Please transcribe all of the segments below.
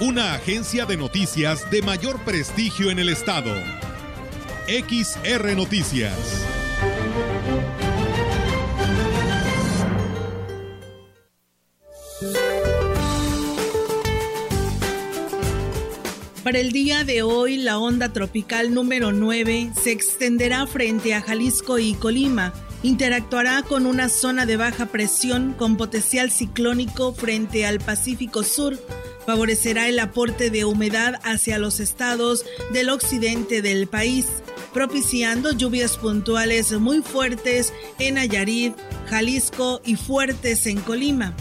Una agencia de noticias de mayor prestigio en el estado. XR Noticias. Para el día de hoy, la onda tropical número 9 se extenderá frente a Jalisco y Colima. Interactuará con una zona de baja presión con potencial ciclónico frente al Pacífico Sur. Favorecerá el aporte de humedad hacia los estados del occidente del país, propiciando lluvias puntuales muy fuertes en Nayarit, Jalisco y fuertes en Colima.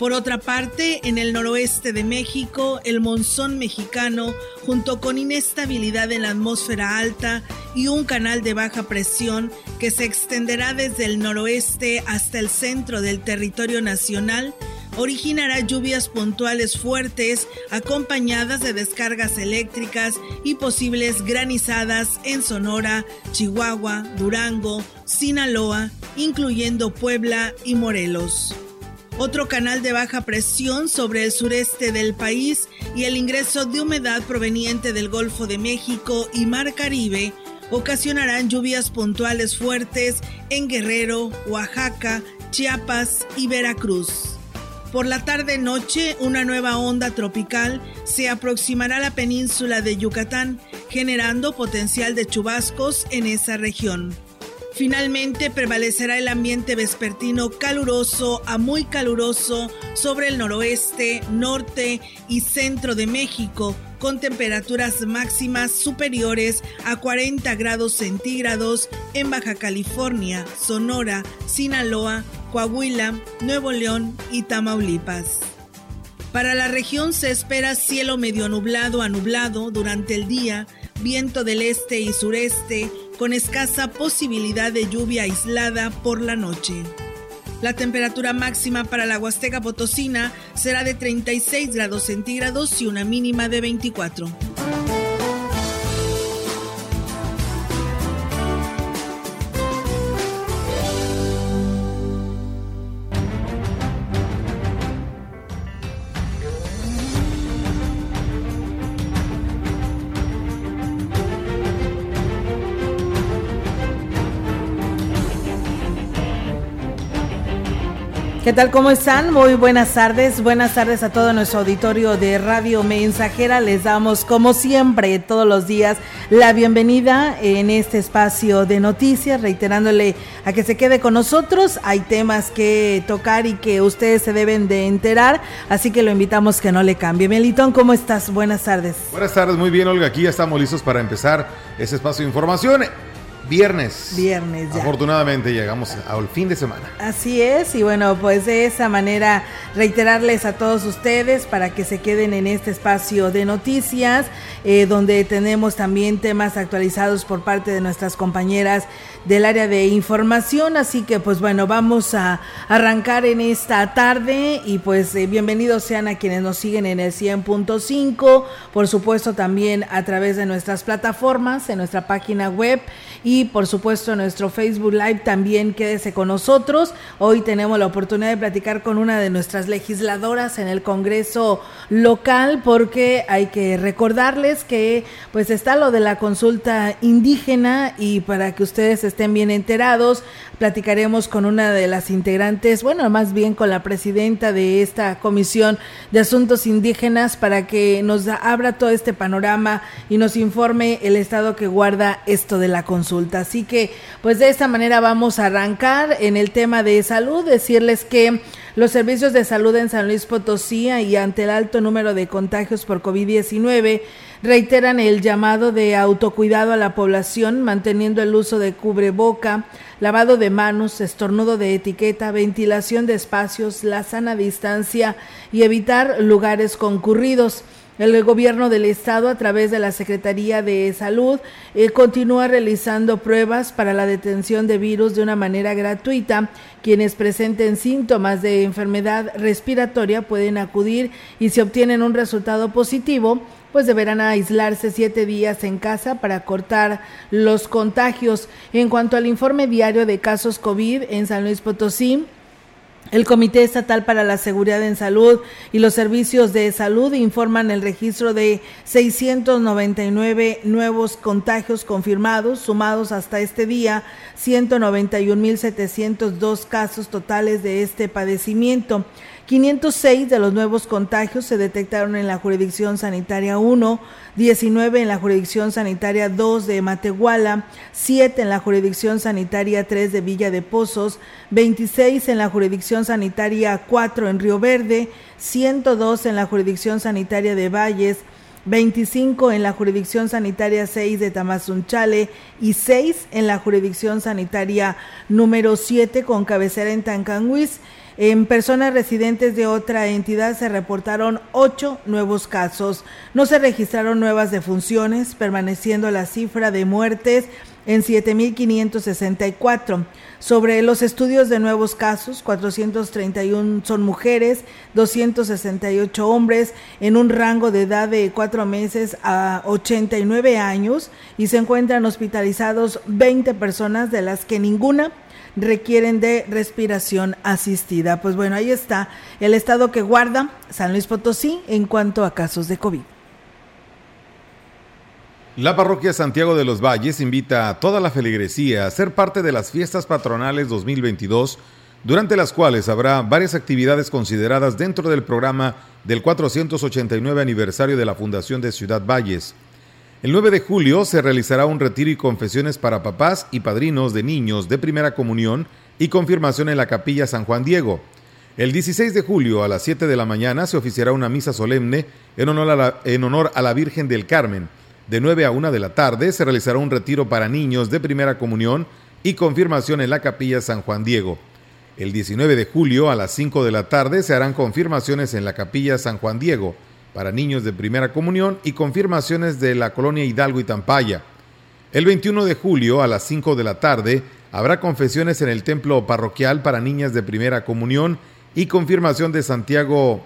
Por otra parte, en el noroeste de México, el monzón mexicano, junto con inestabilidad en la atmósfera alta y un canal de baja presión que se extenderá desde el noroeste hasta el centro del territorio nacional, originará lluvias puntuales fuertes acompañadas de descargas eléctricas y posibles granizadas en Sonora, Chihuahua, Durango, Sinaloa, incluyendo Puebla y Morelos otro canal de baja presión sobre el sureste del país y el ingreso de humedad proveniente del Golfo de México y Mar Caribe ocasionarán lluvias puntuales fuertes en Guerrero, Oaxaca, Chiapas y Veracruz. Por la tarde-noche, una nueva onda tropical se aproximará a la península de Yucatán, generando potencial de chubascos en esa región. Finalmente prevalecerá el ambiente vespertino caluroso a muy caluroso sobre el noroeste, norte y centro de México, con temperaturas máximas superiores a 40 grados centígrados en Baja California, Sonora, Sinaloa, Coahuila, Nuevo León y Tamaulipas. Para la región se espera cielo medio nublado a nublado durante el día, viento del este y sureste, con escasa posibilidad de lluvia aislada por la noche. La temperatura máxima para la Huasteca Potosina será de 36 grados centígrados y una mínima de 24. ¿Qué tal? ¿Cómo están? Muy buenas tardes. Buenas tardes a todo nuestro auditorio de Radio Mensajera. Les damos, como siempre, todos los días, la bienvenida en este espacio de noticias, reiterándole a que se quede con nosotros. Hay temas que tocar y que ustedes se deben de enterar, así que lo invitamos que no le cambie. Melitón, ¿cómo estás? Buenas tardes. Buenas tardes, muy bien, Olga. Aquí ya estamos listos para empezar ese espacio de información. Viernes. Viernes ya. Afortunadamente llegamos al fin de semana. Así es, y bueno, pues de esa manera reiterarles a todos ustedes para que se queden en este espacio de noticias, eh, donde tenemos también temas actualizados por parte de nuestras compañeras del área de información. Así que pues bueno, vamos a arrancar en esta tarde y pues eh, bienvenidos sean a quienes nos siguen en el 100.5, por supuesto también a través de nuestras plataformas, en nuestra página web y por supuesto nuestro Facebook Live también quédese con nosotros. Hoy tenemos la oportunidad de platicar con una de nuestras legisladoras en el Congreso local porque hay que recordarles que pues está lo de la consulta indígena y para que ustedes estén bien enterados, platicaremos con una de las integrantes, bueno, más bien con la presidenta de esta Comisión de Asuntos Indígenas para que nos abra todo este panorama y nos informe el estado que guarda esto de la consulta. Así que, pues de esta manera vamos a arrancar en el tema de salud, decirles que los servicios de salud en San Luis Potosí y ante el alto número de contagios por COVID-19 reiteran el llamado de autocuidado a la población, manteniendo el uso de cubreboca, lavado de manos, estornudo de etiqueta, ventilación de espacios, la sana distancia y evitar lugares concurridos. El gobierno del estado, a través de la Secretaría de Salud, eh, continúa realizando pruebas para la detención de virus de una manera gratuita. Quienes presenten síntomas de enfermedad respiratoria pueden acudir y si obtienen un resultado positivo, pues deberán aislarse siete días en casa para cortar los contagios. En cuanto al informe diario de casos COVID en San Luis Potosí, el Comité Estatal para la Seguridad en Salud y los Servicios de Salud informan el registro de 699 nuevos contagios confirmados, sumados hasta este día 191.702 casos totales de este padecimiento. 506 de los nuevos contagios se detectaron en la jurisdicción sanitaria 1, 19 en la jurisdicción sanitaria 2 de Matehuala, 7 en la jurisdicción sanitaria 3 de Villa de Pozos, 26 en la jurisdicción sanitaria 4 en Río Verde, 102 en la jurisdicción sanitaria de Valles, 25 en la jurisdicción sanitaria 6 de Tamazunchale y 6 en la jurisdicción sanitaria número 7 con cabecera en Tancanguis en personas residentes de otra entidad se reportaron ocho nuevos casos. No se registraron nuevas defunciones, permaneciendo la cifra de muertes en 7.564. Sobre los estudios de nuevos casos, 431 son mujeres, 268 hombres en un rango de edad de 4 meses a 89 años y se encuentran hospitalizados 20 personas de las que ninguna requieren de respiración asistida. Pues bueno, ahí está el estado que guarda San Luis Potosí en cuanto a casos de COVID. La parroquia Santiago de los Valles invita a toda la feligresía a ser parte de las fiestas patronales 2022, durante las cuales habrá varias actividades consideradas dentro del programa del 489 aniversario de la Fundación de Ciudad Valles. El 9 de julio se realizará un retiro y confesiones para papás y padrinos de niños de primera comunión y confirmación en la capilla San Juan Diego. El 16 de julio a las 7 de la mañana se oficiará una misa solemne en honor a la, en honor a la Virgen del Carmen. De 9 a 1 de la tarde se realizará un retiro para niños de primera comunión y confirmación en la capilla San Juan Diego. El 19 de julio a las 5 de la tarde se harán confirmaciones en la capilla San Juan Diego para niños de primera comunión y confirmaciones de la colonia Hidalgo y Tampaya. El 21 de julio a las 5 de la tarde habrá confesiones en el templo parroquial para niñas de primera comunión y confirmación de Santiago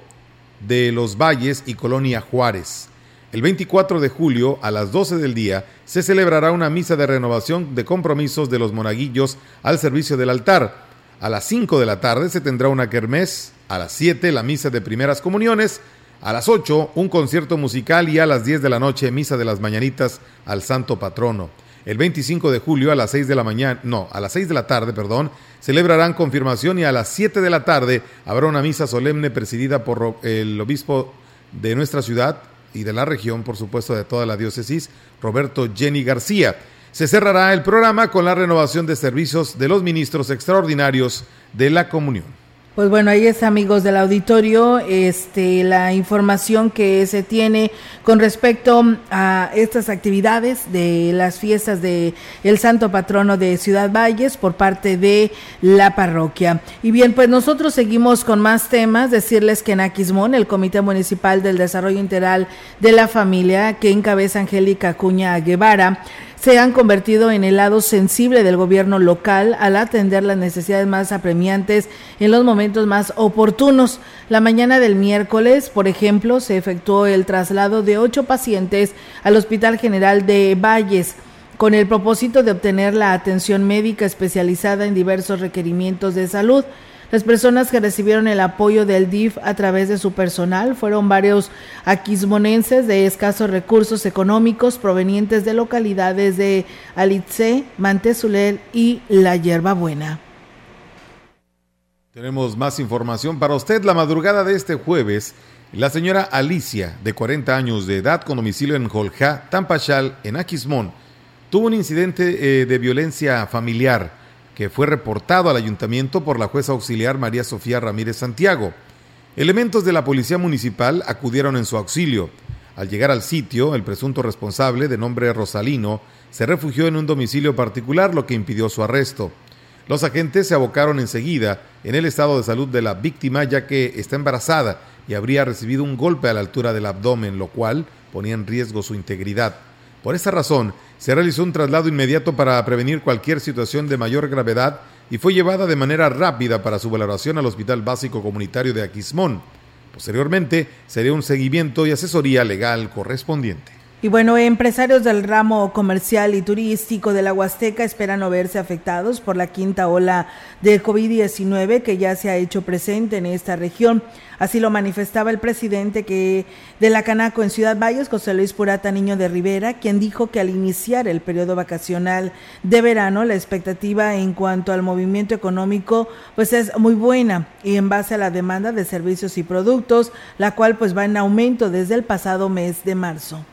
de los Valles y Colonia Juárez. El 24 de julio a las 12 del día se celebrará una misa de renovación de compromisos de los monaguillos al servicio del altar. A las 5 de la tarde se tendrá una kermés, a las 7 la misa de primeras comuniones, a las 8, un concierto musical y a las 10 de la noche, misa de las mañanitas al santo patrono. El 25 de julio a las 6 de la mañana, no, a las 6 de la tarde, perdón, celebrarán confirmación y a las 7 de la tarde habrá una misa solemne presidida por el obispo de nuestra ciudad y de la región, por supuesto, de toda la diócesis, Roberto Jenny García. Se cerrará el programa con la renovación de servicios de los ministros extraordinarios de la comunión. Pues bueno, ahí es amigos del auditorio, este la información que se tiene con respecto a estas actividades de las fiestas de el Santo Patrono de Ciudad Valles por parte de la parroquia. Y bien, pues nosotros seguimos con más temas, decirles que en Aquismón, el Comité Municipal del Desarrollo Integral de la Familia, que encabeza Angélica Cuña Guevara, se han convertido en el lado sensible del gobierno local al atender las necesidades más apremiantes en los momentos más oportunos. La mañana del miércoles, por ejemplo, se efectuó el traslado de ocho pacientes al Hospital General de Valles con el propósito de obtener la atención médica especializada en diversos requerimientos de salud. Las personas que recibieron el apoyo del DIF a través de su personal fueron varios aquismonenses de escasos recursos económicos provenientes de localidades de Alitze, Mantezuler y La Buena. Tenemos más información para usted. La madrugada de este jueves, la señora Alicia, de 40 años de edad, con domicilio en Joljá, Tampachal, en Aquismón, tuvo un incidente eh, de violencia familiar que fue reportado al ayuntamiento por la jueza auxiliar María Sofía Ramírez Santiago. Elementos de la policía municipal acudieron en su auxilio. Al llegar al sitio, el presunto responsable, de nombre Rosalino, se refugió en un domicilio particular, lo que impidió su arresto. Los agentes se abocaron enseguida en el estado de salud de la víctima, ya que está embarazada, y habría recibido un golpe a la altura del abdomen, lo cual ponía en riesgo su integridad. Por esta razón, se realizó un traslado inmediato para prevenir cualquier situación de mayor gravedad y fue llevada de manera rápida para su valoración al Hospital Básico Comunitario de Aquismón. Posteriormente, sería un seguimiento y asesoría legal correspondiente. Y bueno, empresarios del ramo comercial y turístico de la Huasteca esperan no verse afectados por la quinta ola de COVID-19 que ya se ha hecho presente en esta región. Así lo manifestaba el presidente de la Canaco en Ciudad Valles, José Luis Purata Niño de Rivera, quien dijo que al iniciar el periodo vacacional de verano, la expectativa en cuanto al movimiento económico pues es muy buena y en base a la demanda de servicios y productos, la cual pues va en aumento desde el pasado mes de marzo.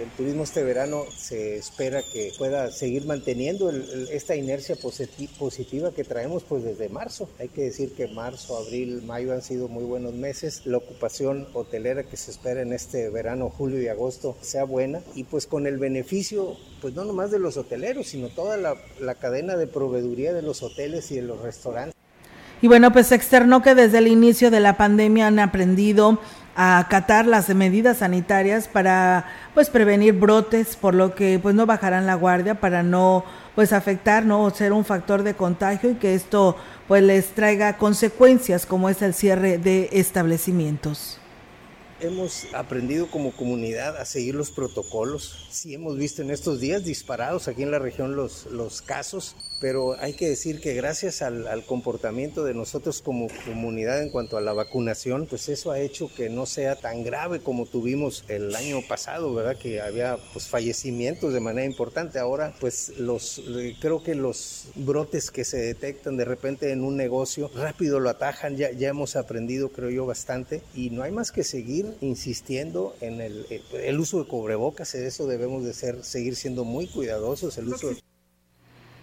El turismo este verano se espera que pueda seguir manteniendo esta inercia positiva que traemos pues desde marzo. Hay que decir que marzo, abril, mayo han sido muy buenos meses. La ocupación hotelera que se espera en este verano, julio y agosto, sea buena. Y pues con el beneficio, pues no nomás de los hoteleros, sino toda la, cadena de proveeduría de los hoteles y de los restaurantes. Y bueno, pues externó que desde el inicio de la pandemia han aprendido a acatar las medidas sanitarias para pues prevenir brotes, por lo que pues no bajarán la guardia para no pues afectar, no o ser un factor de contagio y que esto pues les traiga consecuencias como es el cierre de establecimientos hemos aprendido como comunidad a seguir los protocolos. Sí hemos visto en estos días disparados aquí en la región los, los casos, pero hay que decir que gracias al, comportamiento de nosotros como comunidad en cuanto a la vacunación, pues eso ha hecho que no sea tan grave como tuvimos el año pasado, ¿verdad? Que había pues fallecimientos de manera importante. Ahora pues los creo que los brotes que se detectan de repente en un negocio rápido lo atajan, ya, ya hemos aprendido creo yo bastante y no hay más que seguir insistiendo en el, uso de cubrebocas, eso debemos de ser seguir siendo muy cuidadosos el uso de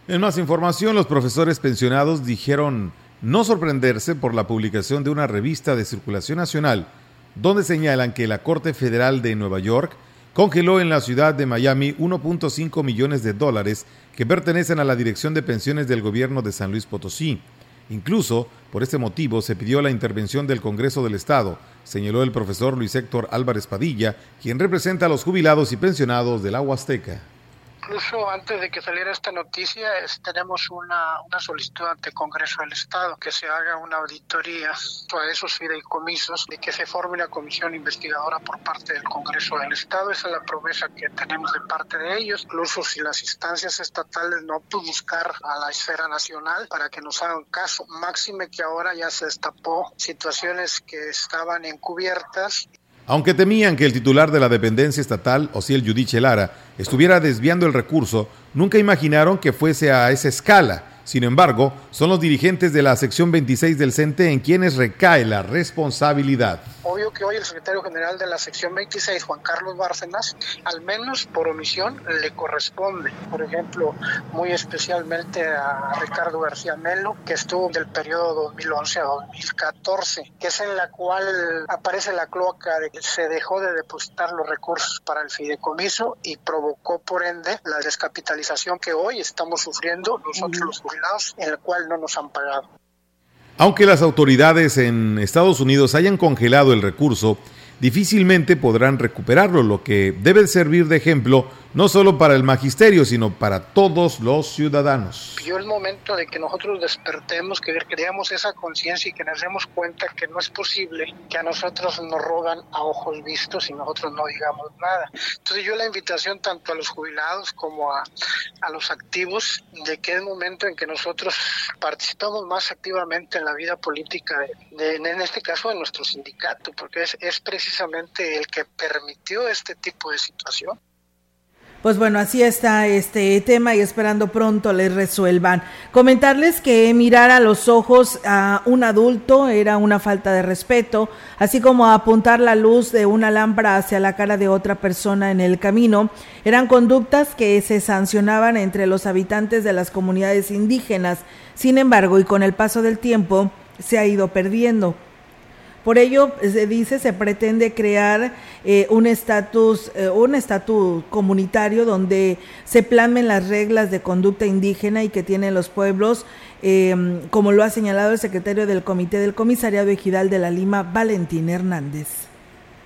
en más información, los profesores pensionados dijeron no sorprenderse por la publicación de una revista de circulación nacional, donde señalan que la Corte Federal de Nueva York congeló en la ciudad de Miami 1.5 millones de dólares que pertenecen a la Dirección de Pensiones del Gobierno de San Luis Potosí. Incluso, por este motivo, se pidió la intervención del Congreso del Estado, señaló el profesor Luis Héctor Álvarez Padilla, quien representa a los jubilados y pensionados de la Huasteca incluso antes de que saliera esta noticia, tenemos una, una solicitud ante el Congreso del Estado que se haga una auditoría a esos fideicomisos y que se forme una comisión investigadora por parte del Congreso del Estado. Esa es la promesa que tenemos de parte de ellos. Incluso si las instancias estatales no pueden buscar a la esfera nacional para que nos hagan caso, máxime que ahora ya se destapó situaciones que estaban encubiertas aunque temían que el titular de la dependencia estatal, Osiel Yudiche Lara, estuviera desviando el recurso, nunca imaginaron que fuese a esa escala sin embargo, son los dirigentes de la sección 26 del CENTE en quienes recae la responsabilidad. Obvio que hoy el secretario general de la sección 26, Juan Carlos Bárcenas, al menos por omisión le corresponde. Por ejemplo, muy especialmente a Ricardo García Melo, que estuvo del periodo 2011 a 2014, que es en la cual aparece la cloaca de que se dejó de depositar los recursos para el fideicomiso y provocó por ende la descapitalización que hoy estamos sufriendo nosotros los en el cual no nos han pagado. Aunque las autoridades en Estados Unidos hayan congelado el recurso, difícilmente podrán recuperarlo, lo que debe servir de ejemplo no solo para el magisterio, sino para todos los ciudadanos. Yo el momento de que nosotros despertemos, que creamos esa conciencia y que nos demos cuenta que no es posible que a nosotros nos roban a ojos vistos y nosotros no digamos nada. Entonces yo la invitación tanto a los jubilados como a, a los activos de que es momento en que nosotros participamos más activamente en la vida política, en este caso de nuestro sindicato, porque es, es precisamente el que permitió este tipo de situación. Pues bueno, así está este tema y esperando pronto les resuelvan. Comentarles que mirar a los ojos a un adulto era una falta de respeto, así como apuntar la luz de una lámpara hacia la cara de otra persona en el camino, eran conductas que se sancionaban entre los habitantes de las comunidades indígenas. Sin embargo, y con el paso del tiempo, se ha ido perdiendo. Por ello, se dice, se pretende crear eh, un estatus eh, un estatus comunitario donde se plamen las reglas de conducta indígena y que tienen los pueblos, eh, como lo ha señalado el secretario del Comité del Comisariado Ejidal de la Lima, Valentín Hernández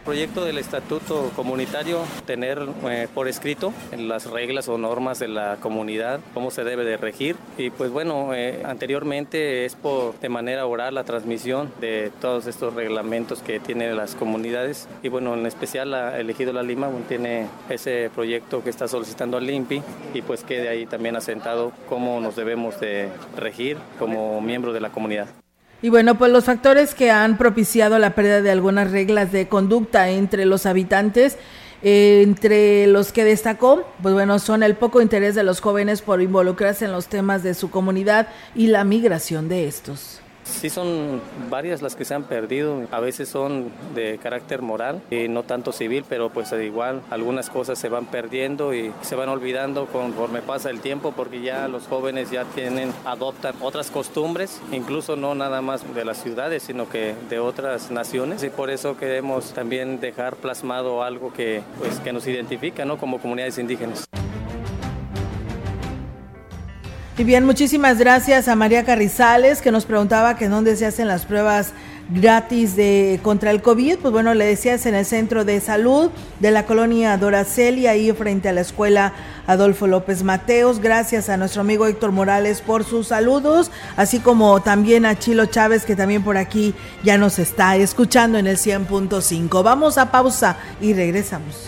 proyecto del estatuto comunitario tener eh, por escrito las reglas o normas de la comunidad, cómo se debe de regir. Y pues bueno, eh, anteriormente es por de manera oral la transmisión de todos estos reglamentos que tienen las comunidades. Y bueno, en especial la, elegido La Lima tiene ese proyecto que está solicitando al INPI y pues quede ahí también asentado cómo nos debemos de regir como miembro de la comunidad. Y bueno, pues los factores que han propiciado la pérdida de algunas reglas de conducta entre los habitantes, eh, entre los que destacó, pues bueno, son el poco interés de los jóvenes por involucrarse en los temas de su comunidad y la migración de estos. Sí, son varias las que se han perdido. A veces son de carácter moral y no tanto civil, pero pues igual algunas cosas se van perdiendo y se van olvidando conforme pasa el tiempo porque ya los jóvenes ya tienen, adoptan otras costumbres, incluso no nada más de las ciudades, sino que de otras naciones y por eso queremos también dejar plasmado algo que, pues, que nos identifica ¿no? como comunidades indígenas. Y bien, muchísimas gracias a María Carrizales que nos preguntaba que dónde se hacen las pruebas gratis de contra el COVID. Pues bueno, le decías en el centro de salud de la colonia Doraceli, ahí frente a la escuela Adolfo López Mateos. Gracias a nuestro amigo Héctor Morales por sus saludos, así como también a Chilo Chávez que también por aquí ya nos está escuchando en el 100.5. Vamos a pausa y regresamos.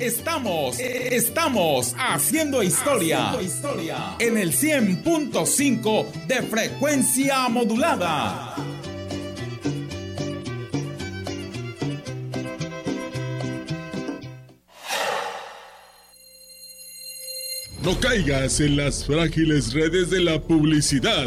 Estamos, estamos haciendo historia, en el 100.5 de frecuencia modulada. No caigas en las frágiles redes de la publicidad.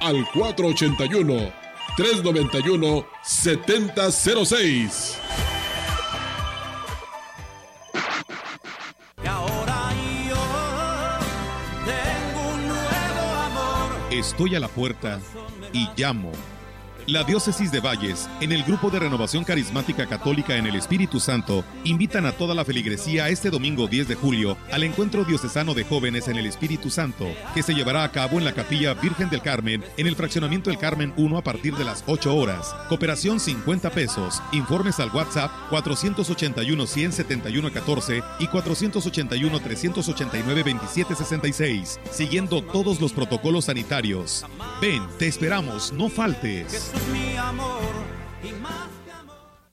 al 481-391-7006. Estoy a la puerta y llamo. La Diócesis de Valles, en el Grupo de Renovación Carismática Católica en el Espíritu Santo, invitan a toda la feligresía este domingo 10 de julio al Encuentro Diocesano de Jóvenes en el Espíritu Santo, que se llevará a cabo en la Capilla Virgen del Carmen, en el Fraccionamiento del Carmen 1 a partir de las 8 horas. Cooperación 50 pesos. Informes al WhatsApp 481-171-14 y 481-389-2766, siguiendo todos los protocolos sanitarios. Ven, te esperamos, no faltes. Mi amor y más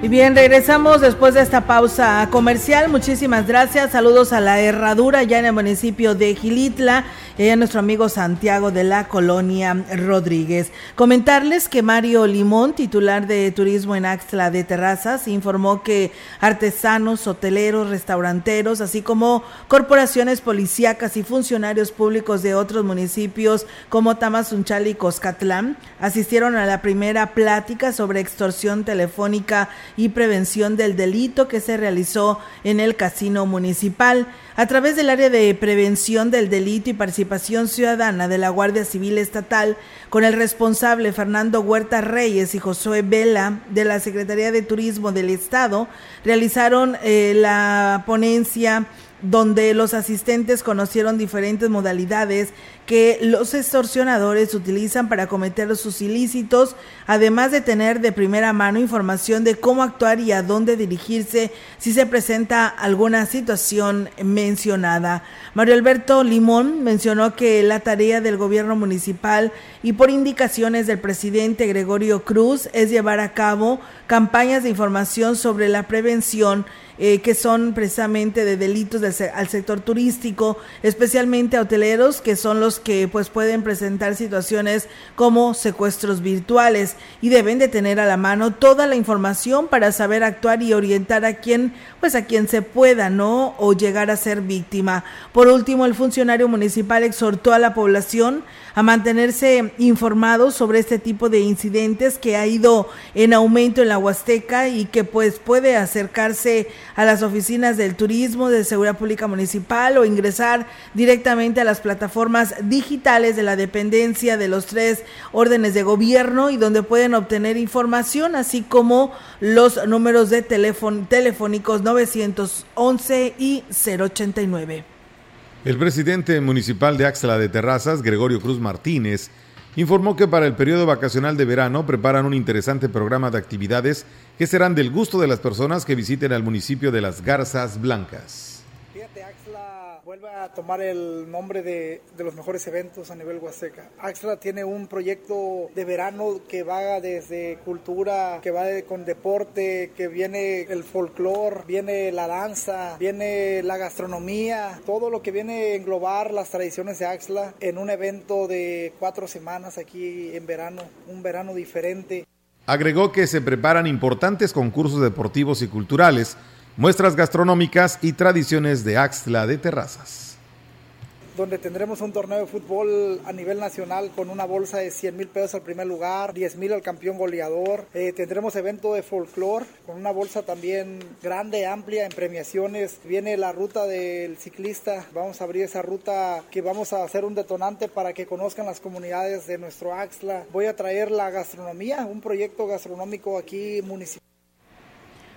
Y bien, regresamos después de esta pausa comercial. Muchísimas gracias. Saludos a la Herradura ya en el municipio de Gilitla a nuestro amigo Santiago de la Colonia Rodríguez. Comentarles que Mario Limón, titular de Turismo en Axla de Terrazas, informó que artesanos, hoteleros, restauranteros, así como corporaciones policíacas y funcionarios públicos de otros municipios como Tamazunchal y Coscatlán asistieron a la primera plática sobre extorsión telefónica y prevención del delito que se realizó en el casino municipal. A través del área de prevención del delito y participación ciudadana de la Guardia Civil Estatal, con el responsable Fernando Huerta Reyes y Josué Vela de la Secretaría de Turismo del Estado, realizaron eh, la ponencia donde los asistentes conocieron diferentes modalidades que los extorsionadores utilizan para cometer sus ilícitos, además de tener de primera mano información de cómo actuar y a dónde dirigirse si se presenta alguna situación mencionada. Mario Alberto Limón mencionó que la tarea del gobierno municipal y por indicaciones del presidente Gregorio Cruz es llevar a cabo campañas de información sobre la prevención eh, que son precisamente de delitos al sector turístico, especialmente a hoteleros, que son los que pues pueden presentar situaciones como secuestros virtuales y deben de tener a la mano toda la información para saber actuar y orientar a quien pues a quien se pueda, ¿no? o llegar a ser víctima. Por último, el funcionario municipal exhortó a la población a mantenerse informados sobre este tipo de incidentes que ha ido en aumento en la Huasteca y que pues puede acercarse a las oficinas del turismo, de seguridad pública municipal o ingresar directamente a las plataformas digitales de la dependencia de los tres órdenes de gobierno y donde pueden obtener información, así como los números de teléfono, telefónicos 911 y 089. El presidente municipal de Axla de Terrazas, Gregorio Cruz Martínez, informó que para el periodo vacacional de verano preparan un interesante programa de actividades que serán del gusto de las personas que visiten al municipio de Las Garzas Blancas tomar el nombre de, de, los mejores eventos a nivel Huasteca. Axla tiene un proyecto de verano que va desde cultura, que va con deporte, que viene el folclore, viene la danza, viene la gastronomía, todo lo que viene a englobar las tradiciones de Axla en un evento de cuatro semanas aquí en verano, un verano diferente. Agregó que se preparan importantes concursos deportivos y culturales muestras gastronómicas y tradiciones de Axtla de Terrazas donde tendremos un torneo de fútbol a nivel nacional con una bolsa de 100 mil pesos al primer lugar, 10 mil al campeón goleador. Eh, tendremos evento de folclore con una bolsa también grande, amplia en premiaciones. Viene la ruta del ciclista. Vamos a abrir esa ruta que vamos a hacer un detonante para que conozcan las comunidades de nuestro Axla. Voy a traer la gastronomía, un proyecto gastronómico aquí municipal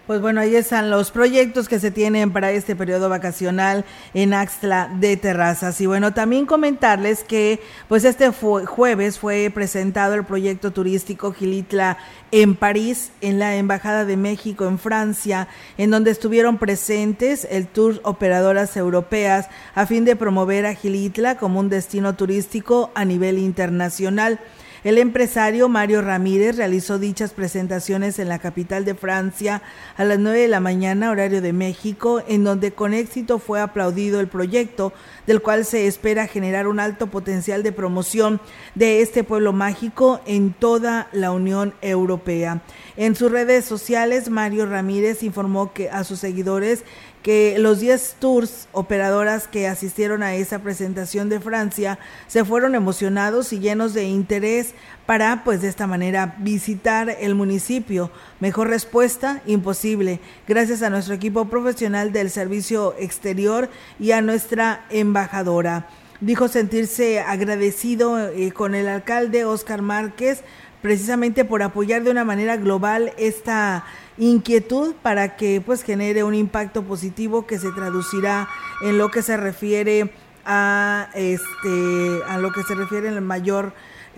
pues bueno, ahí están los proyectos que se tienen para este periodo vacacional en Axtla de Terrazas. Y bueno, también comentarles que pues este jueves fue presentado el proyecto turístico Gilitla en París, en la Embajada de México en Francia, en donde estuvieron presentes el Tour Operadoras Europeas a fin de promover a Gilitla como un destino turístico a nivel internacional. El empresario Mario Ramírez realizó dichas presentaciones en la capital de Francia a las 9 de la mañana, horario de México, en donde con éxito fue aplaudido el proyecto, del cual se espera generar un alto potencial de promoción de este pueblo mágico en toda la Unión Europea. En sus redes sociales, Mario Ramírez informó que a sus seguidores que los 10 tours operadoras que asistieron a esa presentación de Francia se fueron emocionados y llenos de interés para, pues de esta manera, visitar el municipio. Mejor respuesta, imposible, gracias a nuestro equipo profesional del servicio exterior y a nuestra embajadora. Dijo sentirse agradecido eh, con el alcalde Oscar Márquez precisamente por apoyar de una manera global esta inquietud para que pues genere un impacto positivo que se traducirá en lo que se refiere a este a lo que se refiere en el mayor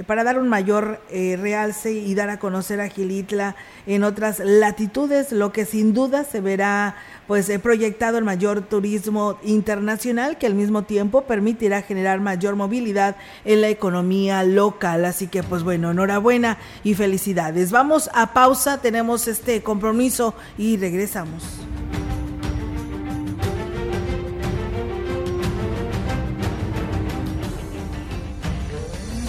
para dar un mayor eh, realce y dar a conocer a Gilitla en otras latitudes, lo que sin duda se verá pues he proyectado el mayor turismo internacional que al mismo tiempo permitirá generar mayor movilidad en la economía local. Así que pues bueno, enhorabuena y felicidades. Vamos a pausa, tenemos este compromiso y regresamos.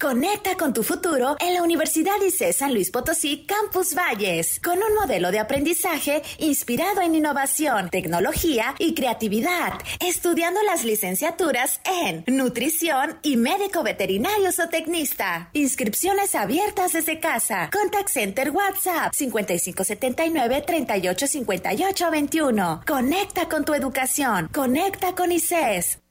Conecta con tu futuro en la Universidad ICE San Luis Potosí Campus Valles, con un modelo de aprendizaje inspirado en innovación, tecnología y creatividad, estudiando las licenciaturas en nutrición y médico veterinario zootecnista. Inscripciones abiertas desde casa. Contact Center WhatsApp 5579-385821. Conecta con tu educación. Conecta con ICES.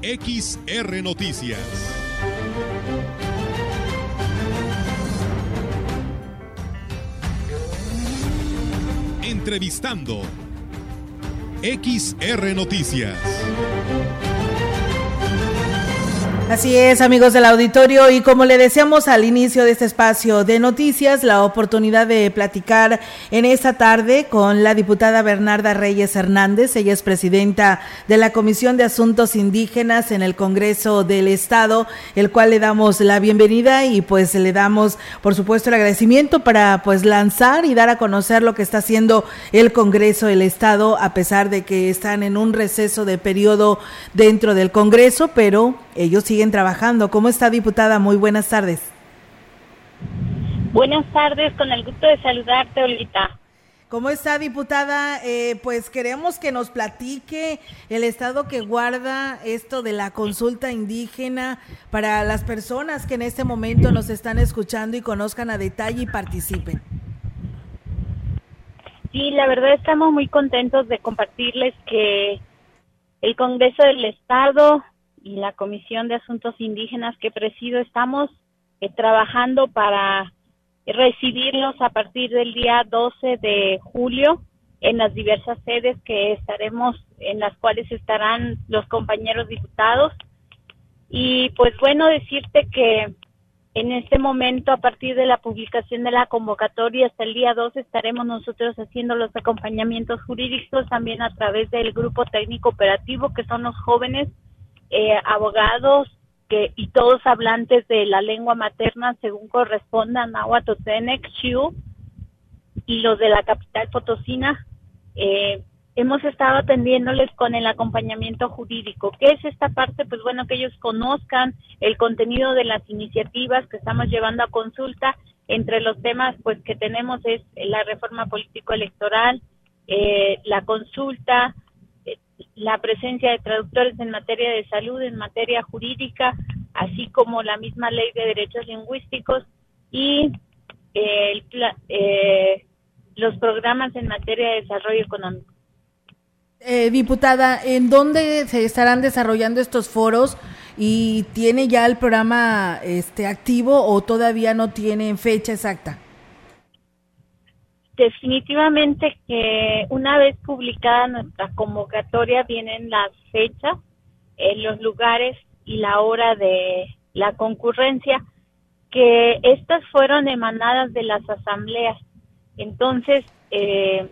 XR Noticias. Entrevistando. XR Noticias. Así es, amigos del auditorio, y como le decíamos al inicio de este espacio de noticias, la oportunidad de platicar en esta tarde con la diputada Bernarda Reyes Hernández. Ella es presidenta de la Comisión de Asuntos Indígenas en el Congreso del Estado, el cual le damos la bienvenida y pues le damos, por supuesto, el agradecimiento para pues lanzar y dar a conocer lo que está haciendo el Congreso del Estado, a pesar de que están en un receso de periodo dentro del Congreso, pero ellos siguen trabajando. ¿Cómo está, diputada? Muy buenas tardes. Buenas tardes, con el gusto de saludarte, Olita. ¿Cómo está, diputada? Eh, pues queremos que nos platique el estado que guarda esto de la consulta indígena para las personas que en este momento nos están escuchando y conozcan a detalle y participen. Sí, la verdad estamos muy contentos de compartirles que el Congreso del Estado y la Comisión de Asuntos Indígenas que presido estamos eh, trabajando para recibirlos a partir del día 12 de julio en las diversas sedes que estaremos, en las cuales estarán los compañeros diputados. Y pues bueno, decirte que en este momento, a partir de la publicación de la convocatoria hasta el día 12, estaremos nosotros haciendo los acompañamientos jurídicos también a través del grupo técnico operativo, que son los jóvenes eh, abogados que, y todos hablantes de la lengua materna según correspondan a Xiu y los de la capital Potosina. Eh, hemos estado atendiéndoles con el acompañamiento jurídico. ¿Qué es esta parte? Pues bueno, que ellos conozcan el contenido de las iniciativas que estamos llevando a consulta. Entre los temas pues que tenemos es la reforma político electoral, eh, la consulta, la presencia de traductores en materia de salud, en materia jurídica, así como la misma ley de derechos lingüísticos y eh, eh, los programas en materia de desarrollo económico. Eh, diputada, ¿en dónde se estarán desarrollando estos foros y tiene ya el programa este activo o todavía no tiene fecha exacta? Definitivamente que una vez publicada nuestra convocatoria vienen las fechas, eh, los lugares y la hora de la concurrencia, que estas fueron emanadas de las asambleas. Entonces, eh,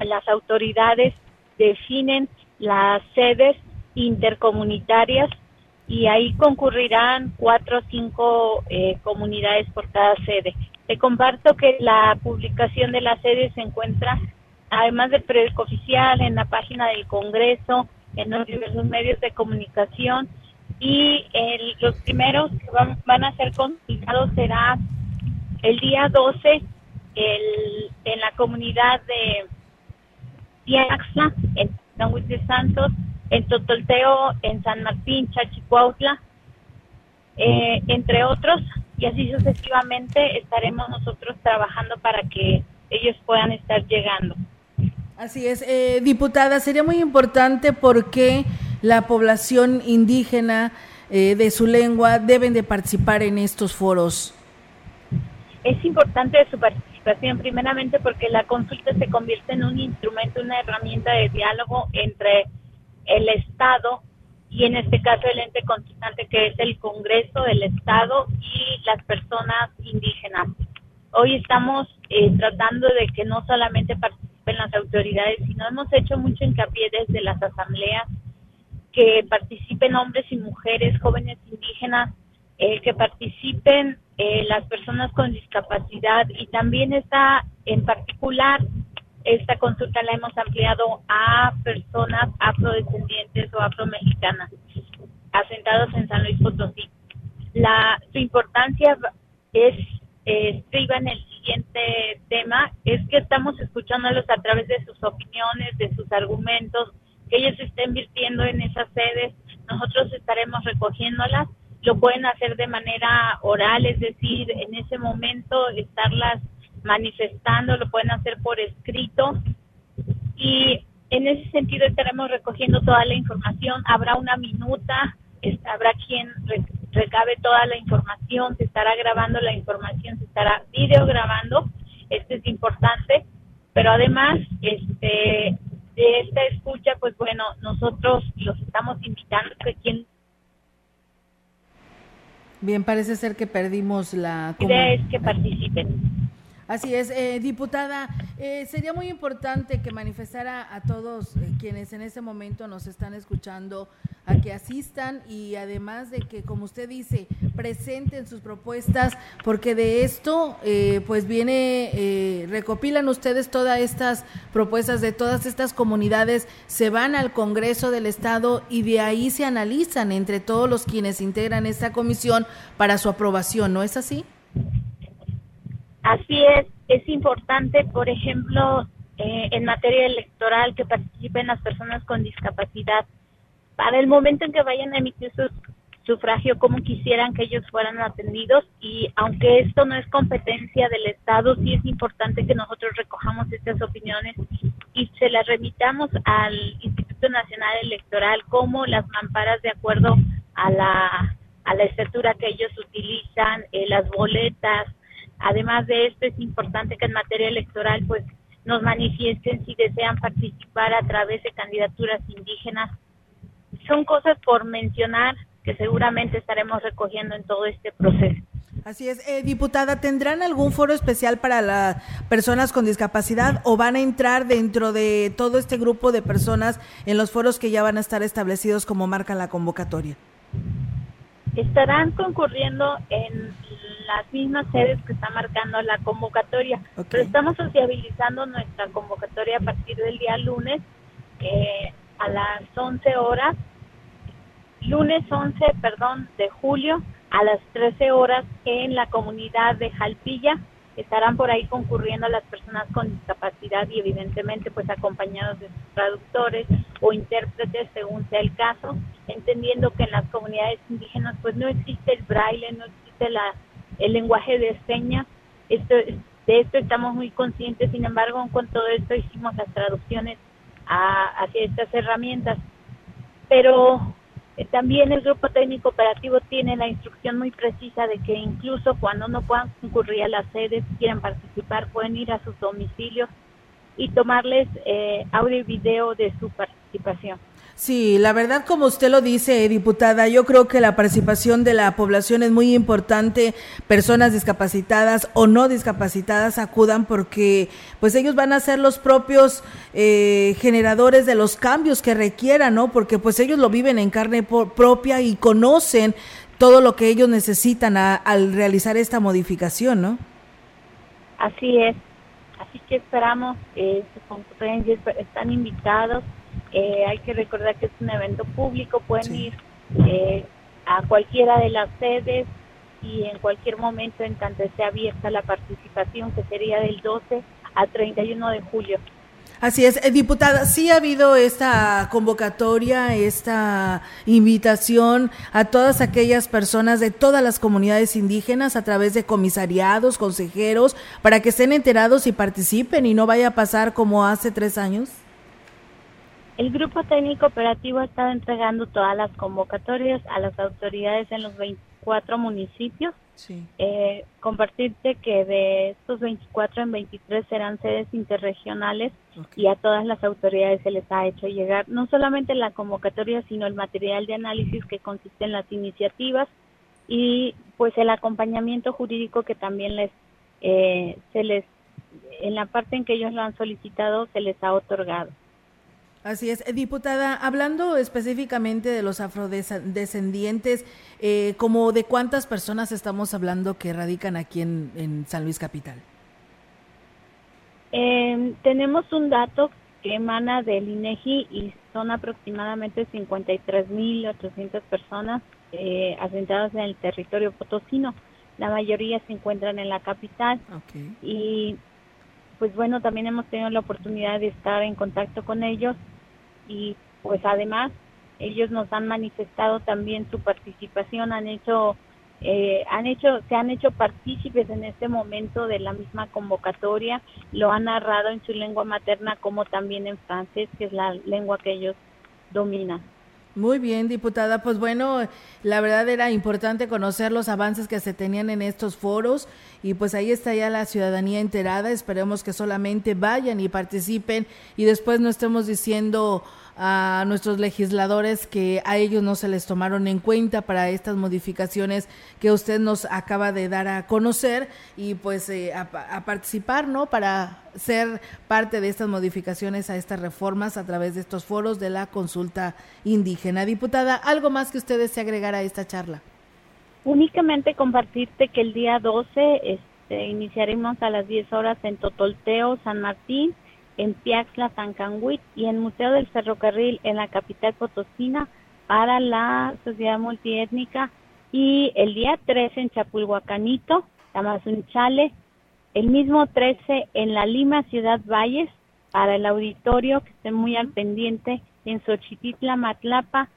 las autoridades definen las sedes intercomunitarias y ahí concurrirán cuatro o cinco eh, comunidades por cada sede. Te comparto que la publicación de la sede se encuentra, además del periódico oficial, en la página del Congreso, en los diversos medios de comunicación y los primeros que van, a ser consultados será el día 12 el, en la comunidad de Tiaxla, en San Luis de Santos, en Totolteo, en San Martín, Chachicuautla, eh, entre otros y así sucesivamente estaremos nosotros trabajando para que ellos puedan estar llegando. Así es, eh, diputada, sería muy importante porque la población indígena eh, de su lengua deben de participar en estos foros. es importante su participación, primeramente porque la consulta se convierte en un instrumento, una herramienta de diálogo entre el Estado y en este caso el ente consultante que es el Congreso del Estado y las personas indígenas. Hoy estamos eh, tratando de que no solamente participen las autoridades, sino hemos hecho mucho hincapié desde las asambleas, que participen hombres y mujeres, jóvenes indígenas, eh, que participen eh, las personas con discapacidad y también está en particular esta consulta la hemos ampliado a personas afrodescendientes o afromexicanas asentados en San Luis Potosí. La, su importancia es, eh, en el siguiente tema, es que estamos escuchándolos a través de sus opiniones, de sus argumentos, que ellos estén virtiendo en esas sedes, nosotros estaremos recogiéndolas, lo pueden hacer de manera oral, es decir, en ese momento estarlas manifestando, lo pueden hacer por escrito y en ese sentido estaremos recogiendo toda la información. Habrá una minuta, habrá quien recabe toda la información, se estará grabando la información, se estará videograbando, esto es importante, pero además este de esta escucha, pues bueno, nosotros los estamos invitando que quien Bien, parece ser que perdimos la... La idea es que participen. Así es, eh, diputada, eh, sería muy importante que manifestara a todos eh, quienes en este momento nos están escuchando a que asistan y además de que, como usted dice, presenten sus propuestas, porque de esto, pues viene, recopilan ustedes todas estas propuestas de todas estas comunidades, se van al Congreso del Estado y de ahí se analizan entre todos los quienes integran esta comisión para su aprobación, ¿no es así? Así es, es importante, por ejemplo, eh, en materia electoral que participen las personas con discapacidad. Para el momento en que vayan a emitir su sufragio, como quisieran que ellos fueran atendidos y aunque esto no es competencia del Estado, sí es importante que nosotros recojamos estas opiniones y se las remitamos al Instituto Nacional Electoral como las mamparas de acuerdo a la a la estatura que ellos utilizan, eh, las boletas, Además de esto, es importante que en materia electoral, pues, nos manifiesten si desean participar a través de candidaturas indígenas. Son cosas por mencionar que seguramente estaremos recogiendo en todo este proceso. Así es, eh, diputada, ¿tendrán algún foro especial para las personas con discapacidad o van a entrar dentro de todo este grupo de personas en los foros que ya van a estar establecidos como marca la convocatoria? Estarán concurriendo en las mismas sedes que está marcando la convocatoria. Pero estamos sociabilizando nuestra convocatoria a partir del día lunes eh, a las 11 horas, lunes 11, perdón, de julio a las 13 horas en la comunidad de Jalpilla. Estarán por ahí concurriendo las personas con discapacidad y evidentemente pues acompañados de sus traductores o intérpretes según sea el caso, entendiendo que en las comunidades indígenas pues no existe el braille, no existe la el lenguaje de señas. Esto, de esto estamos muy conscientes, sin embargo, con todo esto hicimos las traducciones a, hacia estas herramientas. Pero eh, también el grupo técnico operativo tiene la instrucción muy precisa de que incluso cuando no puedan concurrir a las sedes, quieren participar, pueden ir a sus domicilios y tomarles eh, audio y video de su participación. Sí, la verdad, como usted lo dice, diputada, yo creo que la participación de la población es muy importante. Personas discapacitadas o no discapacitadas acudan porque, pues, ellos van a ser los propios eh, generadores de los cambios que requieran, ¿no? Porque, pues, ellos lo viven en carne propia y conocen todo lo que ellos necesitan al realizar esta modificación, ¿no? Así es. Así que esperamos que su están invitados eh, hay que recordar que es un evento público, pueden ir eh, a cualquiera de las sedes y en cualquier momento en tanto esté abierta la participación, que sería del 12 al 31 de julio. Así es, eh, diputada, sí ha habido esta convocatoria, esta invitación a todas aquellas personas de todas las comunidades indígenas a través de comisariados, consejeros, para que estén enterados y participen y no vaya a pasar como hace tres años. El grupo técnico operativo ha estado entregando todas las convocatorias a las autoridades en los 24 municipios. Sí. Eh, compartirte que de estos 24 en 23 serán sedes interregionales y a todas las autoridades se les ha hecho llegar no solamente la convocatoria, sino el material de análisis que consiste en las iniciativas y pues el acompañamiento jurídico que también les eh, se les en la parte en que ellos lo han solicitado se les ha otorgado. Así es, Eh, diputada, hablando específicamente de los afrodescendientes, eh, ¿como de cuántas personas estamos hablando que radican aquí en, en San Luis Capital? Eh, tenemos un dato que emana del INEGI y son aproximadamente 53.800 personas eh, asentadas en el territorio potosino. La mayoría se encuentran en la capital y pues bueno, también hemos tenido la oportunidad de estar en contacto con ellos y pues además ellos nos han manifestado también su participación, han hecho eh, han hecho, se han hecho partícipes en este momento de la misma convocatoria, lo han narrado en su lengua materna como también en francés, que es la lengua que ellos dominan. Muy bien, diputada. Pues bueno, la verdad era importante conocer los avances que se tenían en estos foros y pues ahí está ya la ciudadanía enterada. Esperemos que solamente vayan y participen y después no estemos diciendo a nuestros legisladores que a ellos no se les tomaron en cuenta para estas modificaciones que usted nos acaba de dar a conocer y pues eh, a, participar, ¿no? Para ser parte de estas modificaciones a estas reformas a través de estos foros de la consulta indígena. Diputada, ¿algo más que ustedes se agregar a esta charla? Únicamente compartirte que el día 12 este, iniciaremos a las 10 horas en Totolteo, San Martín, en Piaxla, Tancanhuit y en Museo del Ferrocarril en la capital potosina para la sociedad multiétnica y el día 13 en Chapulhuacanito, Tamazunchale, el mismo 13 en la Lima Ciudad Valles para el auditorio que esté muy al pendiente en Xochititla, Matlapa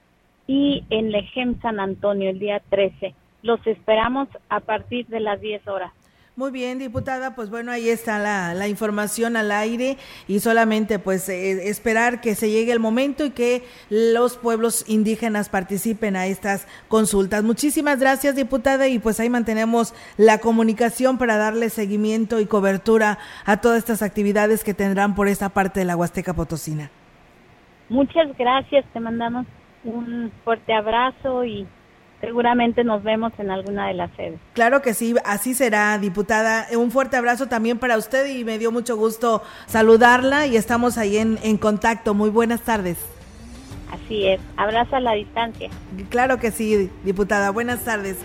y en Lejem San Antonio el día 13. Los esperamos a partir de las 10 horas. Muy bien, diputada, pues bueno, ahí está la, información al aire y solamente pues eh, esperar que se llegue el momento y que los pueblos indígenas participen a estas consultas. Muchísimas gracias, diputada, y pues ahí mantenemos la comunicación para darle seguimiento y cobertura a todas estas actividades que tendrán por esta parte de la Huasteca Potosina. Muchas gracias, te mandamos un fuerte abrazo y seguramente nos vemos en alguna de las sedes. Claro que sí, así será, diputada. Un fuerte abrazo también para usted y me dio mucho gusto saludarla y estamos ahí en, en contacto. Muy buenas tardes. Así es, abrazo a la distancia. Claro que sí, diputada. Buenas tardes.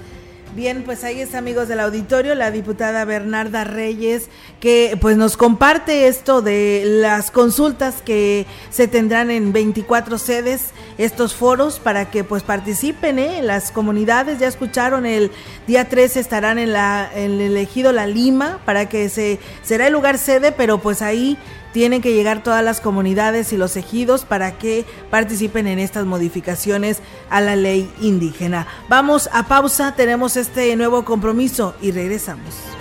Bien, pues ahí está, amigos del auditorio, la diputada Bernarda Reyes, que pues nos comparte esto de las consultas que se tendrán en 24 sedes, estos foros, para que pues participen, ¿eh? Las comunidades, ya escucharon, el día 13 estarán en, la, el elegido La Lima, para que se, será el lugar sede, pero pues ahí tienen que llegar todas las comunidades y los ejidos para que participen en estas modificaciones a la ley indígena. Vamos a pausa, tenemos este nuevo compromiso y regresamos.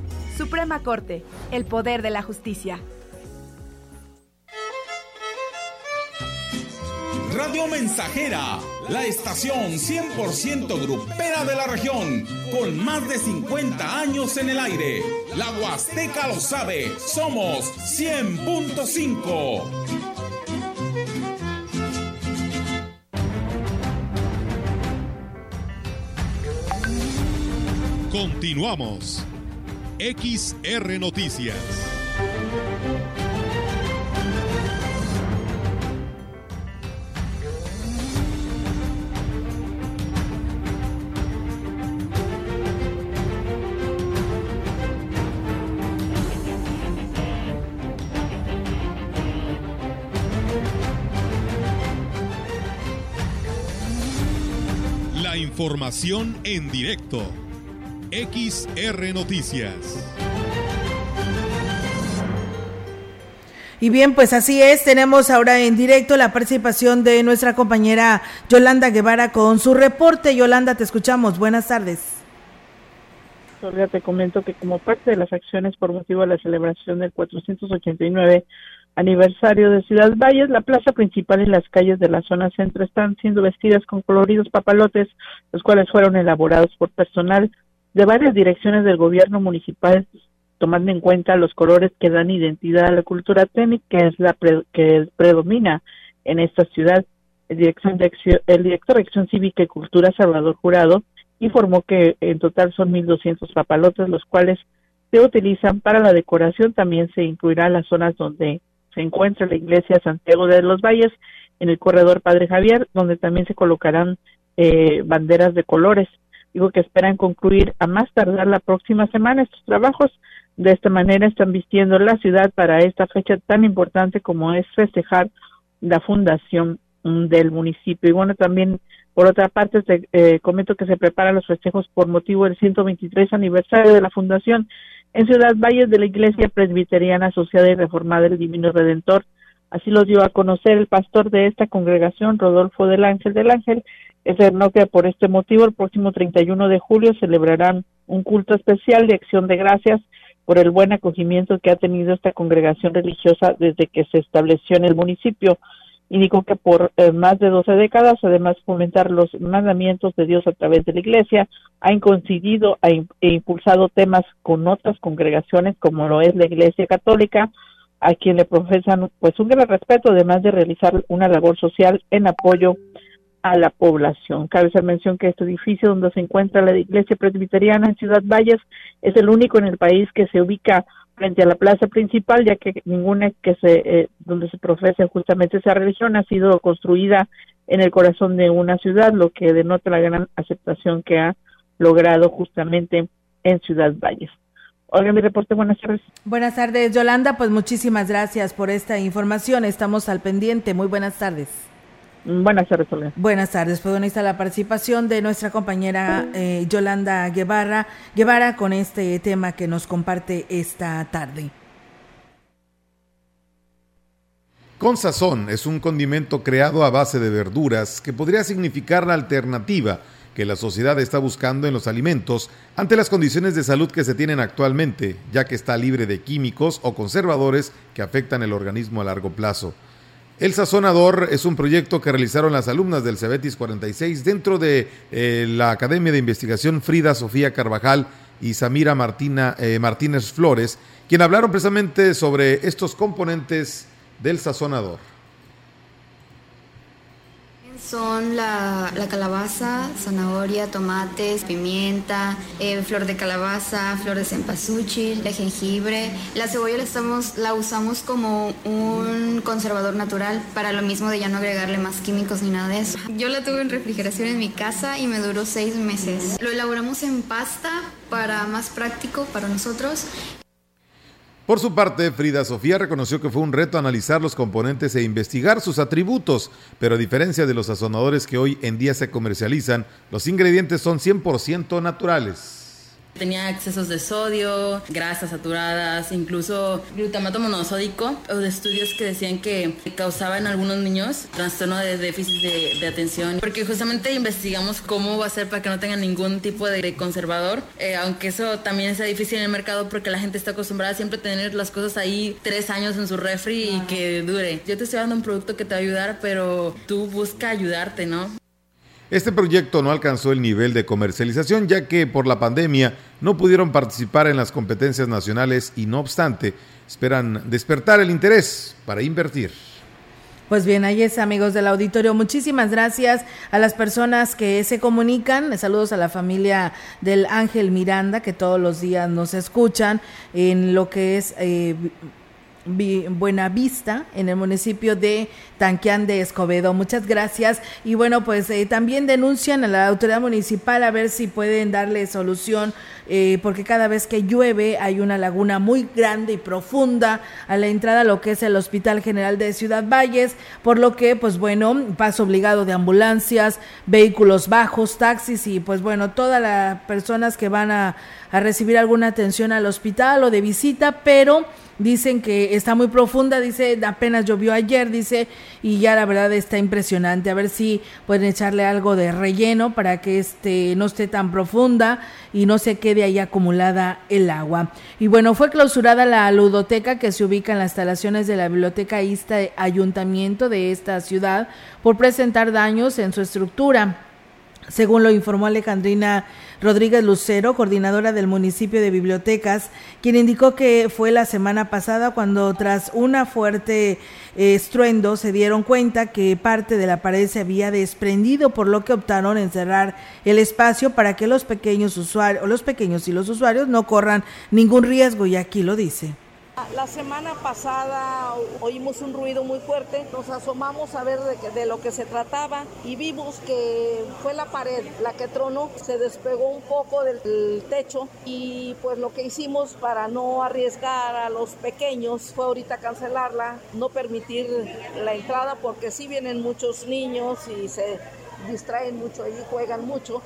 Suprema Corte, el poder de la justicia. Radio Mensajera, la estación 100% grupera de la región, con más de 50 años en el aire. La Huasteca lo sabe, somos 100.5. Continuamos. XR Noticias. La información en directo. XR Noticias. Y bien, pues así es, tenemos ahora en directo la participación de nuestra compañera Yolanda Guevara con su reporte. Yolanda, te escuchamos. Buenas tardes. Olga, te comento que como parte de las acciones por motivo de la celebración del 489 aniversario de Ciudad Valles, la plaza principal y las calles de la zona centro están siendo vestidas con coloridos papalotes, los cuales fueron elaborados por personal de varias direcciones del gobierno municipal, tomando en cuenta los colores que dan identidad a la cultura técnica, que es la pre- que predomina en esta ciudad. El, director de Acción Cívica y Cultura, Salvador Jurado, informó que en total son 1.200 papalotes, los cuales se utilizan para la decoración. También se incluirá las zonas donde se encuentra la iglesia Santiago de los Valles, en el corredor Padre Javier, donde también se colocarán eh, banderas de colores. Digo que esperan concluir a más tardar la próxima semana estos trabajos. De esta manera están vistiendo la ciudad para esta fecha tan importante como es festejar la fundación mm, del municipio. Y bueno, también por otra parte te eh, comento que se preparan los festejos por motivo del 123 aniversario de la fundación en Ciudad Valles de la Iglesia Presbiteriana Asociada y Reformada del Divino Redentor. Así lo dio a conocer el pastor de esta congregación, Rodolfo del Ángel del Ángel. Externó que por este motivo el próximo 31 de julio celebrarán un culto especial de acción de gracias por el buen acogimiento que ha tenido esta congregación religiosa desde que se estableció en el municipio. Indicó que por eh, más de 12 décadas, además de fomentar los mandamientos de Dios a través de la Iglesia, ha coincidido e impulsado temas con otras congregaciones como lo es la Iglesia Católica, a quien le profesan pues un gran respeto, además de realizar una labor social en apoyo a la población. Cabe hacer mención que este edificio donde se encuentra la iglesia presbiteriana en Ciudad Valles es el único en el país que se ubica frente a la plaza principal, ya que ninguna que se eh, donde se profesa justamente esa religión ha sido construida en el corazón de una ciudad, lo que denota la gran aceptación que ha logrado justamente en Ciudad Valles. Olga, mi reporte, buenas tardes. Buenas tardes, Yolanda. Pues muchísimas gracias por esta información. Estamos al pendiente. Muy buenas tardes. Buenas tardes, Olga. Buenas tardes. Pues bueno, ahí está la participación de nuestra compañera eh, Yolanda Guevara, Guevara con este tema que nos comparte esta tarde. Con sazón es un condimento creado a base de verduras que podría significar la alternativa que la sociedad está buscando en los alimentos ante las condiciones de salud que se tienen actualmente, ya que está libre de químicos o conservadores que afectan el organismo a largo plazo. El Sazonador es un proyecto que realizaron las alumnas del Cebetis 46 dentro de eh, la Academia de Investigación Frida Sofía Carvajal y Samira Martina, eh, Martínez Flores, quien hablaron precisamente sobre estos componentes del sazonador son la, calabaza, zanahoria, tomates, pimienta, eh, flor de calabaza, flor de cempasúchil, de jengibre. La cebolla la, estamos, la usamos como un conservador natural para lo mismo de ya no agregarle más químicos ni nada de eso. Yo la tuve en refrigeración en mi casa y me duró seis meses. Lo elaboramos en pasta para más práctico para nosotros por su parte, Frida Sofía reconoció que fue un reto analizar los componentes e investigar sus atributos, pero a diferencia de los sazonadores que hoy en día se comercializan, los ingredientes son 100% naturales. Tenía excesos de sodio, grasas saturadas, incluso glutamato monosódico, o de estudios que decían que causaba en algunos niños trastorno de déficit de, atención, porque justamente investigamos cómo va a ser para que no tengan ningún tipo de conservador, eh, aunque eso también sea difícil en el mercado porque la gente está acostumbrada siempre a tener las cosas ahí tres años en su refri y que dure. Yo te estoy dando un producto que te va a ayudar, pero tú busca ayudarte, ¿no? Este proyecto no alcanzó el nivel de comercialización ya que por la pandemia no pudieron participar en las competencias nacionales y no obstante esperan despertar el interés para invertir. Pues bien, ahí es amigos del auditorio. Muchísimas gracias a las personas que se comunican. Saludos a la familia del Ángel Miranda que todos los días nos escuchan en lo que es eh, Buenavista, en el municipio de Tanquián de Escobedo. Muchas gracias. Y bueno, pues eh, también denuncian a la autoridad municipal a ver si pueden darle solución, eh, porque cada vez que llueve hay una laguna muy grande y profunda a la entrada a lo que es el Hospital General de Ciudad Valles, por lo que, pues bueno, paso obligado de ambulancias, vehículos bajos, taxis y pues bueno, todas las personas que van a, a recibir alguna atención al hospital o de visita, pero Dicen que está muy profunda, dice, apenas llovió ayer, dice, y ya la verdad está impresionante. A ver si pueden echarle algo de relleno para que este no esté tan profunda y no se quede ahí acumulada el agua. Y bueno, fue clausurada la ludoteca que se ubica en las instalaciones de la Biblioteca Ista Ayuntamiento de esta ciudad por presentar daños en su estructura. Según lo informó Alejandrina Rodríguez Lucero, coordinadora del municipio de bibliotecas, quien indicó que fue la semana pasada cuando tras una fuerte eh, estruendo se dieron cuenta que parte de la pared se había desprendido, por lo que optaron en cerrar el espacio para que los pequeños usuarios, los pequeños y los usuarios no corran ningún riesgo y aquí lo dice. La semana pasada oímos un ruido muy fuerte, nos asomamos a ver de, lo que se trataba y vimos que fue la pared la que tronó, se despegó un poco del techo y pues lo que hicimos para no arriesgar a los pequeños fue ahorita cancelarla, no permitir la entrada porque sí vienen muchos niños y se distraen mucho y juegan mucho.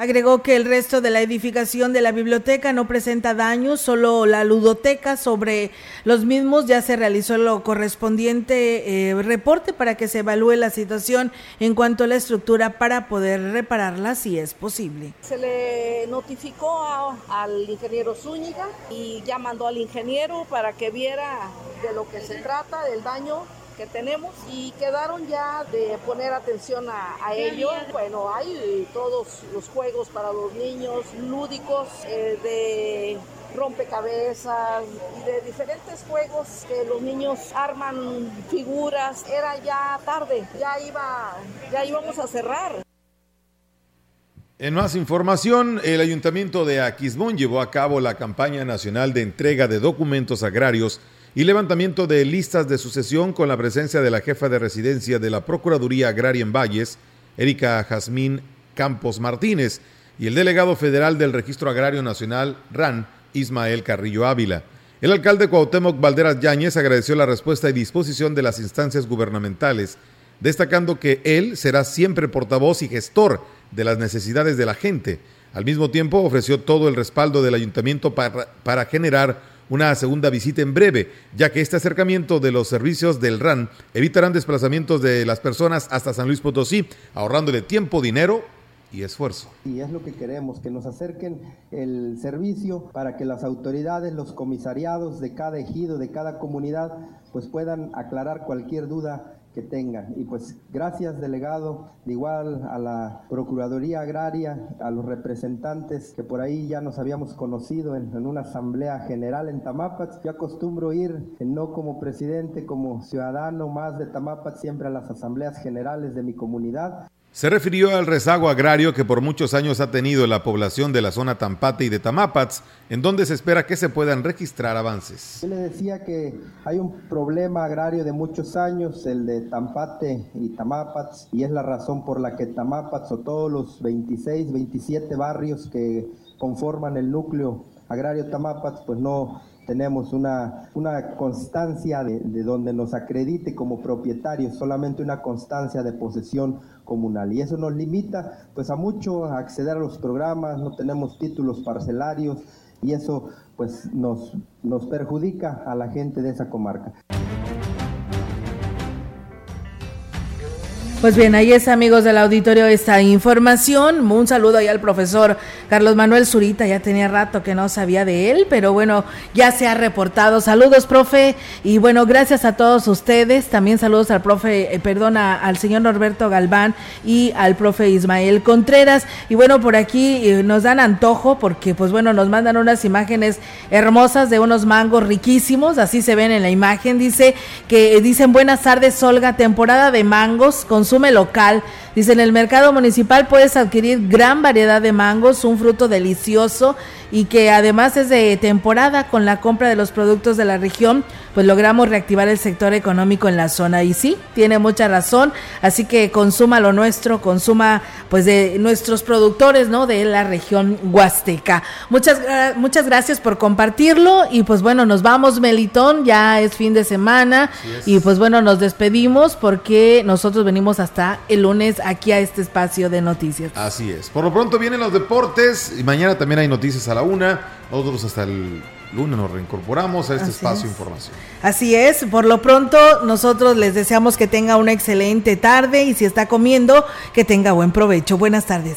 Agregó que el resto de la edificación de la biblioteca no presenta daños, solo la ludoteca sobre los mismos ya se realizó lo correspondiente eh, reporte para que se evalúe la situación en cuanto a la estructura para poder repararla si es posible. Se le notificó al ingeniero Zúñiga y ya mandó al ingeniero para que viera de lo que se trata, del daño que tenemos y quedaron ya de poner atención a, ello. Bueno, hay todos los juegos para los niños, lúdicos, eh, de rompecabezas y de diferentes juegos que los niños arman figuras. Era ya tarde, ya iba, ya íbamos a cerrar. En más información, el Ayuntamiento de Aquismón llevó a cabo la campaña nacional de entrega de documentos agrarios y levantamiento de listas de sucesión con la presencia de la jefa de residencia de la Procuraduría Agraria en Valles, Erika Jazmín Campos Martínez, y el delegado federal del Registro Agrario Nacional, RAN, Ismael Carrillo Ávila. El alcalde Cuauhtémoc Valderas Yáñez agradeció la respuesta y disposición de las instancias gubernamentales, destacando que él será siempre portavoz y gestor de las necesidades de la gente. Al mismo tiempo, ofreció todo el respaldo del ayuntamiento para, para generar una segunda visita en breve, ya que este acercamiento de los servicios del RAN evitarán desplazamientos de las personas hasta San Luis Potosí, ahorrándole tiempo, dinero y esfuerzo. Y es lo que queremos, que nos acerquen el servicio para que las autoridades, los comisariados de cada ejido, de cada comunidad, pues puedan aclarar cualquier duda que tengan. Y pues gracias delegado, de igual a la Procuraduría Agraria, a los representantes que por ahí ya nos habíamos conocido en, en una asamblea general en Tamapas. Yo acostumbro ir, eh, no como presidente, como ciudadano más de Tamapas, siempre a las asambleas generales de mi comunidad. Se refirió al rezago agrario que por muchos años ha tenido la población de la zona Tampate y de Tamapats, en donde se espera que se puedan registrar avances. Yo le decía que hay un problema agrario de muchos años, el de Tampate y Tamapats, y es la razón por la que Tamapats o todos los 26, 27 barrios que conforman el núcleo agrario Tamapats, pues no tenemos una, una constancia de, de, donde nos acredite como propietarios, solamente una constancia de posesión comunal. Y eso nos limita pues a mucho a acceder a los programas, no tenemos títulos parcelarios y eso pues nos, nos perjudica a la gente de esa comarca. Pues bien, ahí es amigos del auditorio esta información. Un saludo ahí al profesor Carlos Manuel Zurita, ya tenía rato que no sabía de él, pero bueno, ya se ha reportado. Saludos, profe, y bueno, gracias a todos ustedes. También saludos al profe, eh, perdón, al señor Norberto Galván y al profe Ismael Contreras. Y bueno, por aquí eh, nos dan antojo porque pues bueno, nos mandan unas imágenes hermosas de unos mangos riquísimos, así se ven en la imagen. Dice que eh, dicen buenas tardes, Olga, temporada de mangos con consume local. Dice, en el mercado municipal puedes adquirir gran variedad de mangos, un fruto delicioso y que además es de temporada. Con la compra de los productos de la región, pues logramos reactivar el sector económico en la zona y sí, tiene mucha razón, así que consuma lo nuestro, consuma pues de nuestros productores, ¿no? De la región huasteca. Muchas muchas gracias por compartirlo. Y pues bueno, nos vamos Melitón, ya es fin de semana. Y pues bueno, nos despedimos porque nosotros venimos hasta el lunes aquí a este espacio de noticias. Así es. Por lo pronto vienen los deportes y mañana también hay noticias a la una. Nosotros hasta el lunes nos reincorporamos a este Así espacio es. información. Así es, por lo pronto nosotros les deseamos que tenga una excelente tarde y si está comiendo, que tenga buen provecho. Buenas tardes.